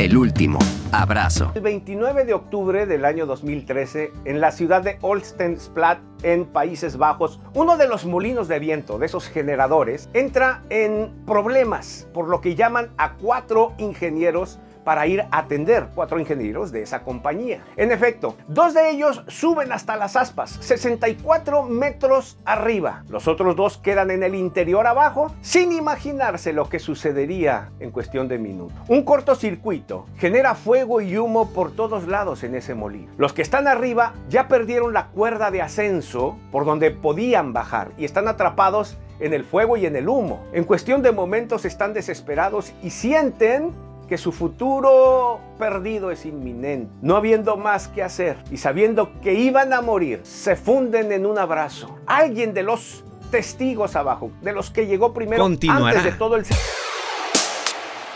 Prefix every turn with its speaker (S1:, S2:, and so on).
S1: El último abrazo.
S2: El 29 de octubre del año 2013, en la ciudad de Olstensplaat, en Países Bajos, uno de los molinos de viento, de esos generadores, entra en problemas, por lo que llaman a cuatro ingenieros para ir a atender cuatro ingenieros de esa compañía. En efecto, dos de ellos suben hasta las aspas, 64 metros arriba. Los otros dos quedan en el interior abajo, sin imaginarse lo que sucedería en cuestión de minutos. Un cortocircuito genera fuego y humo por todos lados en ese molino. Los que están arriba ya perdieron la cuerda de ascenso por donde podían bajar y están atrapados en el fuego y en el humo. En cuestión de momentos están desesperados y sienten que su futuro perdido es inminente, no habiendo más que hacer y sabiendo que iban a morir, se funden en un abrazo. Alguien de los testigos abajo, de los que llegó primero antes de todo el